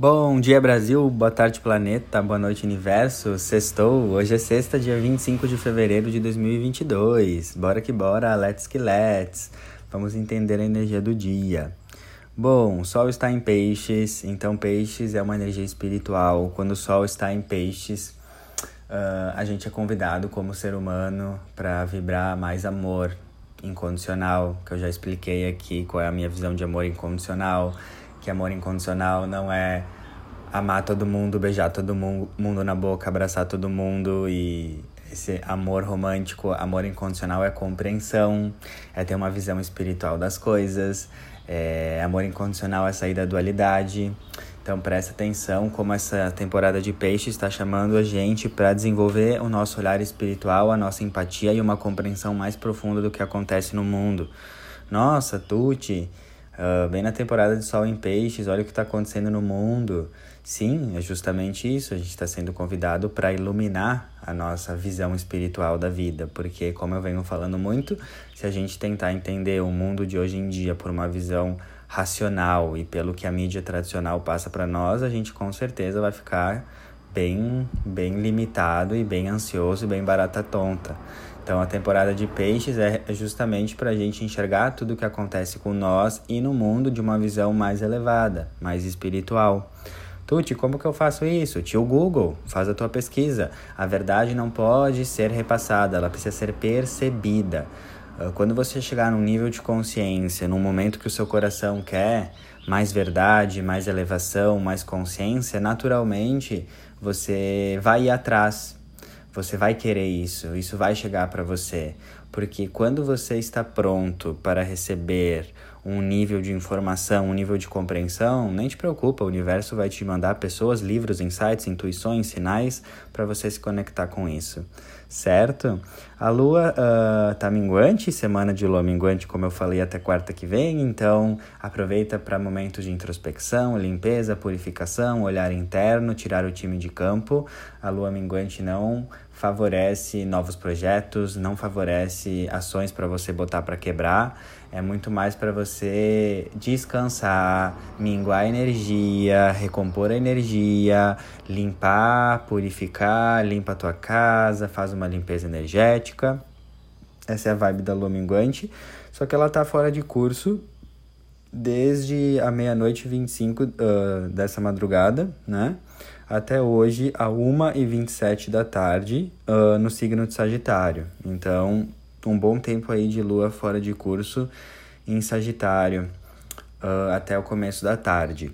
Bom dia Brasil, boa tarde planeta, boa noite universo, sextou, hoje é sexta, dia 25 de fevereiro de 2022, bora que bora, let's que let's, vamos entender a energia do dia. Bom, o Sol está em peixes, então peixes é uma energia espiritual, quando o Sol está em peixes, uh, a gente é convidado como ser humano para vibrar mais amor incondicional, que eu já expliquei aqui qual é a minha visão de amor incondicional, que amor incondicional não é amar todo mundo, beijar todo mundo na boca, abraçar todo mundo e esse amor romântico, amor incondicional é compreensão, é ter uma visão espiritual das coisas, é, amor incondicional é sair da dualidade. Então presta atenção como essa temporada de peixe está chamando a gente para desenvolver o nosso olhar espiritual, a nossa empatia e uma compreensão mais profunda do que acontece no mundo. Nossa, Tuti, Uh, bem na temporada de Sol em Peixes, olha o que está acontecendo no mundo. Sim, é justamente isso. A gente está sendo convidado para iluminar a nossa visão espiritual da vida, porque, como eu venho falando muito, se a gente tentar entender o mundo de hoje em dia por uma visão racional e pelo que a mídia tradicional passa para nós, a gente com certeza vai ficar bem, bem limitado e bem ansioso e bem barata tonta. Então, a temporada de peixes é justamente para a gente enxergar tudo o que acontece com nós e no mundo de uma visão mais elevada, mais espiritual. Tuti, como que eu faço isso? Tio Google, faz a tua pesquisa. A verdade não pode ser repassada, ela precisa ser percebida. Ah, quando você chegar num nível de consciência, num momento que o seu coração quer mais verdade, mais elevação, mais consciência, naturalmente você vai ir atrás você vai querer isso, isso vai chegar para você, porque quando você está pronto para receber um nível de informação, um nível de compreensão, nem te preocupa, o universo vai te mandar pessoas, livros, insights, intuições, sinais para você se conectar com isso, certo? A lua uh, tá minguante, semana de lua minguante, como eu falei, até quarta que vem, então aproveita para momentos de introspecção, limpeza, purificação, olhar interno, tirar o time de campo. A lua minguante não favorece novos projetos, não favorece ações para você botar para quebrar, é muito mais para você descansar, minguar a energia, recompor a energia, limpar, purificar, limpa a tua casa, faz uma limpeza energética. Essa é a vibe da lua minguante, só que ela tá fora de curso desde a meia-noite 25 uh, dessa madrugada, né? Até hoje, a 1h27 da tarde, uh, no signo de Sagitário. Então, um bom tempo aí de lua fora de curso em Sagitário, uh, até o começo da tarde.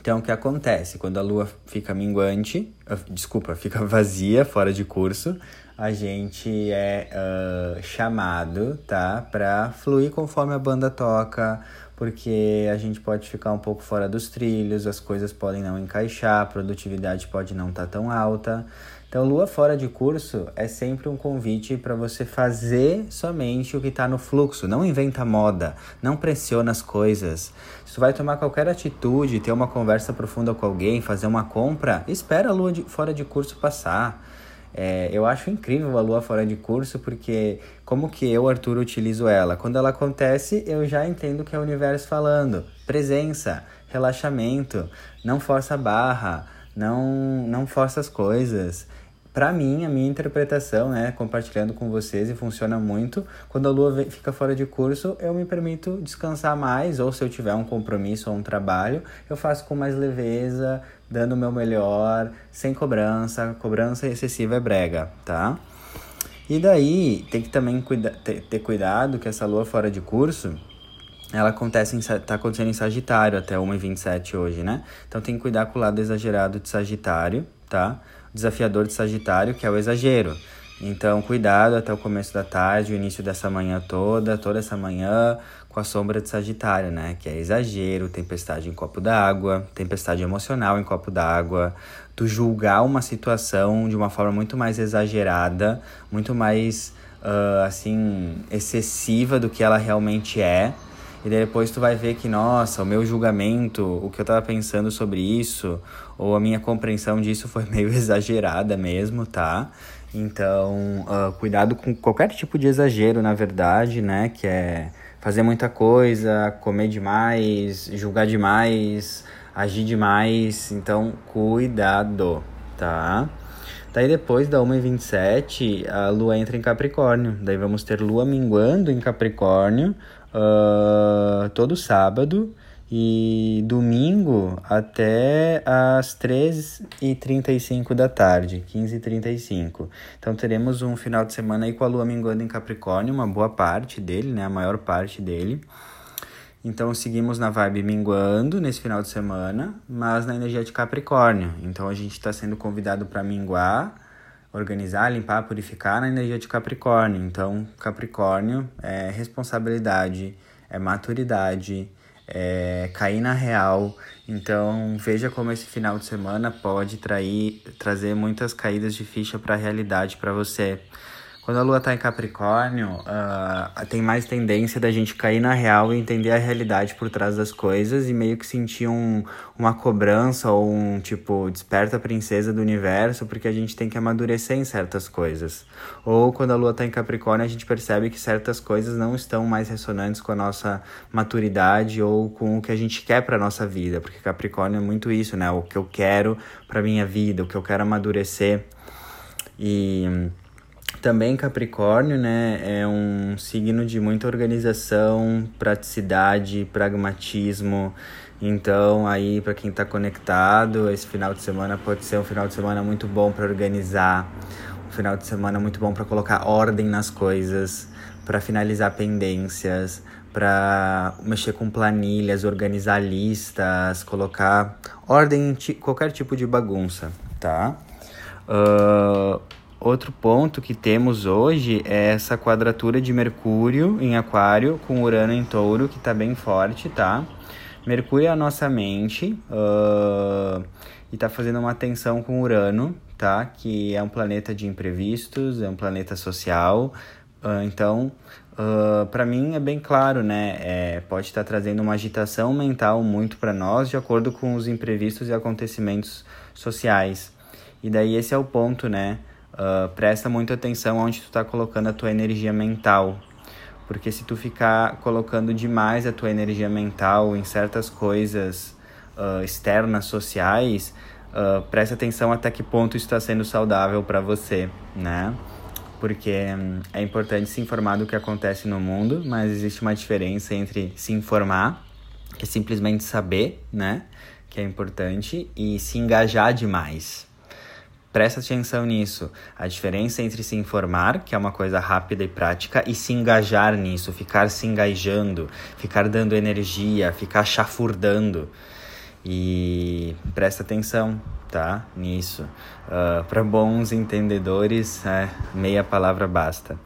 Então, o que acontece? Quando a lua fica minguante, uh, desculpa, fica vazia, fora de curso, a gente é chamado, tá? Pra fluir conforme a banda toca, porque a gente pode ficar um pouco fora dos trilhos, as coisas podem não encaixar, a produtividade pode não estar tá tão alta. Então, lua fora de curso é sempre um convite para você fazer somente o que está no fluxo. Não inventa moda, não pressiona as coisas. Se tu vai tomar qualquer atitude, ter uma conversa profunda com alguém, fazer uma compra, espera a lua de, fora de curso passar. É, eu acho incrível a lua fora de curso porque como que eu, Arthur, utilizo ela? Quando ela acontece, eu já entendo que é o universo falando. Presença, relaxamento, não força a barra, não, não força as coisas para mim, a minha interpretação, né, compartilhando com vocês e funciona muito, quando a lua fica fora de curso, eu me permito descansar mais, ou se eu tiver um compromisso ou um trabalho, eu faço com mais leveza, dando o meu melhor, sem cobrança, cobrança excessiva é brega, tá? E daí, tem que também cuida ter, ter cuidado que essa lua fora de curso, ela acontece em, tá acontecendo em Sagitário até 1h27 hoje, né? Então tem que cuidar com o lado exagerado de Sagitário, tá? desafiador de Sagitário, que é o exagero. Então, cuidado até o começo da tarde, o início dessa manhã toda, toda essa manhã, com a sombra de Sagitário, né? Que é exagero, tempestade em copo d'água, tempestade emocional em copo d'água, tu julgar uma situação de uma forma muito mais exagerada, muito mais, uh, assim, excessiva do que ela realmente é e depois tu vai ver que, nossa, o meu julgamento, o que eu tava pensando sobre isso, ou a minha compreensão disso foi meio exagerada mesmo, tá? Então, uh, cuidado com qualquer tipo de exagero, na verdade, né? Que é fazer muita coisa, comer demais, julgar demais, agir demais, então cuidado, tá? Daí depois da 1h27, a lua entra em Capricórnio. Daí vamos ter lua minguando em Capricórnio uh, todo sábado e domingo até as 3h35 da tarde, 15h35. Então teremos um final de semana aí com a lua minguando em Capricórnio, uma boa parte dele, né? A maior parte dele. Então seguimos na vibe minguando nesse final de semana, mas na energia de Capricórnio. Então a gente está sendo convidado para minguar, organizar, limpar, purificar na energia de Capricórnio. Então Capricórnio é responsabilidade, é maturidade, é cair na real. Então veja como esse final de semana pode trair, trazer muitas caídas de ficha para a realidade para você. Quando a lua tá em Capricórnio, uh, tem mais tendência da gente cair na real e entender a realidade por trás das coisas e meio que sentir um, uma cobrança ou um tipo, desperta a princesa do universo, porque a gente tem que amadurecer em certas coisas. Ou quando a lua tá em Capricórnio, a gente percebe que certas coisas não estão mais ressonantes com a nossa maturidade ou com o que a gente quer para nossa vida, porque Capricórnio é muito isso, né? O que eu quero para minha vida, o que eu quero amadurecer. E também Capricórnio, né, é um signo de muita organização, praticidade, pragmatismo. Então, aí para quem está conectado, esse final de semana pode ser um final de semana muito bom para organizar, um final de semana muito bom para colocar ordem nas coisas, para finalizar pendências, para mexer com planilhas, organizar listas, colocar ordem em qualquer tipo de bagunça, tá? Uh, Outro ponto que temos hoje é essa quadratura de Mercúrio em Aquário com Urano em Touro, que está bem forte, tá? Mercúrio é a nossa mente uh, e está fazendo uma tensão com Urano, tá? Que é um planeta de imprevistos, é um planeta social. Uh, então, uh, para mim é bem claro, né? É, pode estar tá trazendo uma agitação mental muito para nós, de acordo com os imprevistos e acontecimentos sociais. E daí esse é o ponto, né? Uh, presta muita atenção onde tu está colocando a tua energia mental. Porque se tu ficar colocando demais a tua energia mental em certas coisas uh, externas, sociais, uh, presta atenção até que ponto isso está sendo saudável para você, né? Porque um, é importante se informar do que acontece no mundo, mas existe uma diferença entre se informar, que é simplesmente saber, né? Que é importante, e se engajar demais. Presta atenção nisso. A diferença entre se informar, que é uma coisa rápida e prática, e se engajar nisso, ficar se engajando, ficar dando energia, ficar chafurdando. E presta atenção, tá? Nisso. Uh, ah, Para bons entendedores, é, meia palavra basta.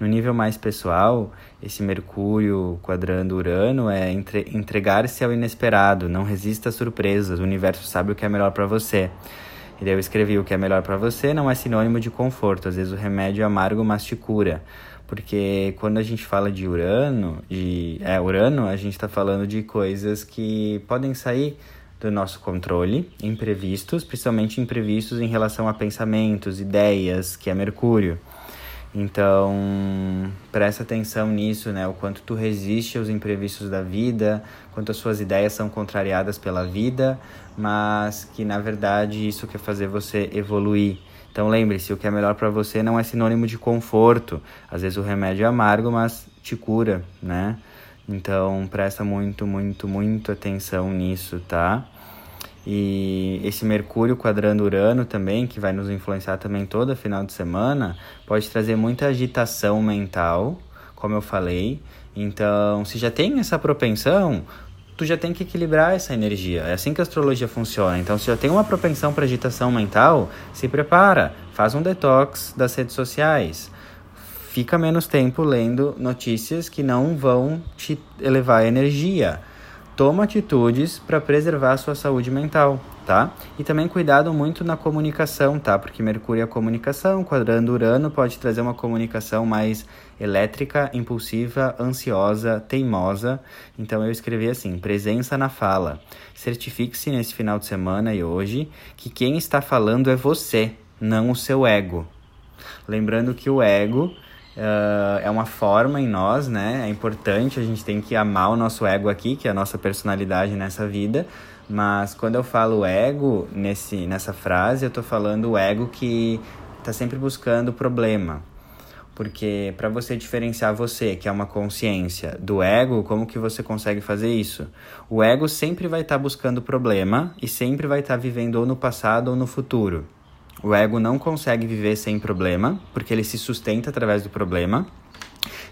No nível mais pessoal, esse Mercúrio quadrando Urano é entre, entregar-se ao inesperado, não resista a surpresas, o universo sabe o que é melhor para você. E daí eu escrevi: o que é melhor para você não é sinônimo de conforto. Às vezes o remédio é amargo, mas te cura. Porque quando a gente fala de Urano, de é, Urano, a gente está falando de coisas que podem sair do nosso controle, imprevistos, principalmente imprevistos em relação a pensamentos, ideias, que é Mercúrio. Então, presta atenção nisso, né? O quanto tu resiste aos imprevistos da vida, quanto as suas ideias são contrariadas pela vida, mas que na verdade isso quer fazer você evoluir. Então lembre-se, o que é melhor para você não é sinônimo de conforto. Às vezes o remédio é amargo, mas te cura, né? Então presta muito, muito, muito atenção nisso, tá? E esse Mercúrio quadrando Urano também, que vai nos influenciar também todo final de semana, pode trazer muita agitação mental, como eu falei. Então, se já tem essa propensão, tu já tem que equilibrar essa energia. É assim que a astrologia funciona. Então, se já tem uma propensão para agitação mental, se prepara, faz um detox das redes sociais. Fica menos tempo lendo notícias que não vão te elevar energia toma atitudes para preservar a sua saúde mental, tá? E também cuidado muito na comunicação, tá? Porque Mercúrio é comunicação, quadrando Urano pode trazer uma comunicação mais elétrica, impulsiva, ansiosa, teimosa. Então eu escrevi assim: presença na fala. Certifique-se nesse final de semana e hoje que quem está falando é você, não o seu ego. Lembrando que o ego Uh, é uma forma em nós, né? É importante, a gente tem que amar o nosso ego aqui, que é a nossa personalidade nessa vida, Mas quando eu falo ego nesse, nessa frase, eu tô falando o ego que tá sempre buscando problema. Porque para você diferenciar você, que é uma consciência, do ego, como que você consegue fazer isso? O ego sempre vai estar tá buscando problema e sempre vai estar tá vivendo ou no passado ou no futuro. O ego não consegue viver sem problema, porque ele se sustenta através do problema.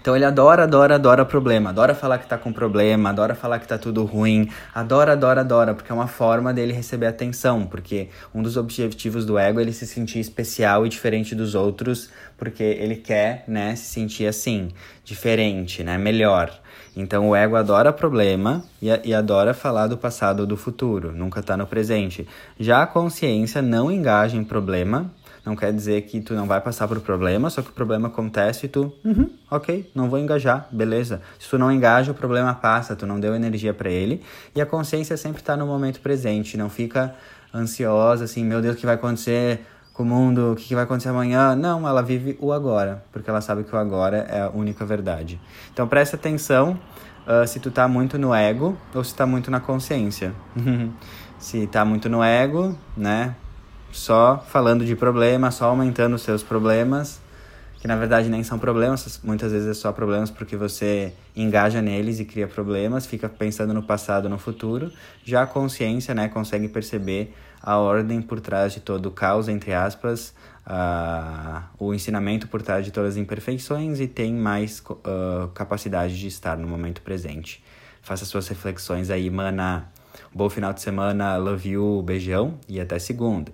Então ele adora, adora, adora problema, adora falar que tá com problema, adora falar que tá tudo ruim, adora, adora, adora, porque é uma forma dele receber atenção, porque um dos objetivos do ego é ele se sentir especial e diferente dos outros, porque ele quer, né, se sentir assim, diferente, né, melhor. Então o ego adora problema e, e adora falar do passado ou do futuro, nunca tá no presente. Já a consciência não engaja em problema, não quer dizer que tu não vai passar por problema, só que o problema acontece e tu, uhum, ok, não vou engajar, beleza. Se tu não engaja, o problema passa, tu não deu energia para ele. E a consciência sempre tá no momento presente, não fica ansiosa, assim, meu Deus, o que vai acontecer com o mundo, o que vai acontecer amanhã. Não, ela vive o agora, porque ela sabe que o agora é a única verdade. Então presta atenção uh, se tu tá muito no ego ou se tá muito na consciência. se tá muito no ego, né? Só falando de problemas, só aumentando os seus problemas, que na verdade nem são problemas, muitas vezes é só problemas porque você engaja neles e cria problemas, fica pensando no passado, no futuro. Já a consciência, né, consegue perceber a ordem por trás de todo o caos, entre aspas, uh, o ensinamento por trás de todas as imperfeições e tem mais uh, capacidade de estar no momento presente. Faça suas reflexões aí, mana. Bom final de semana, love you, beijão e até segunda.